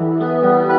Música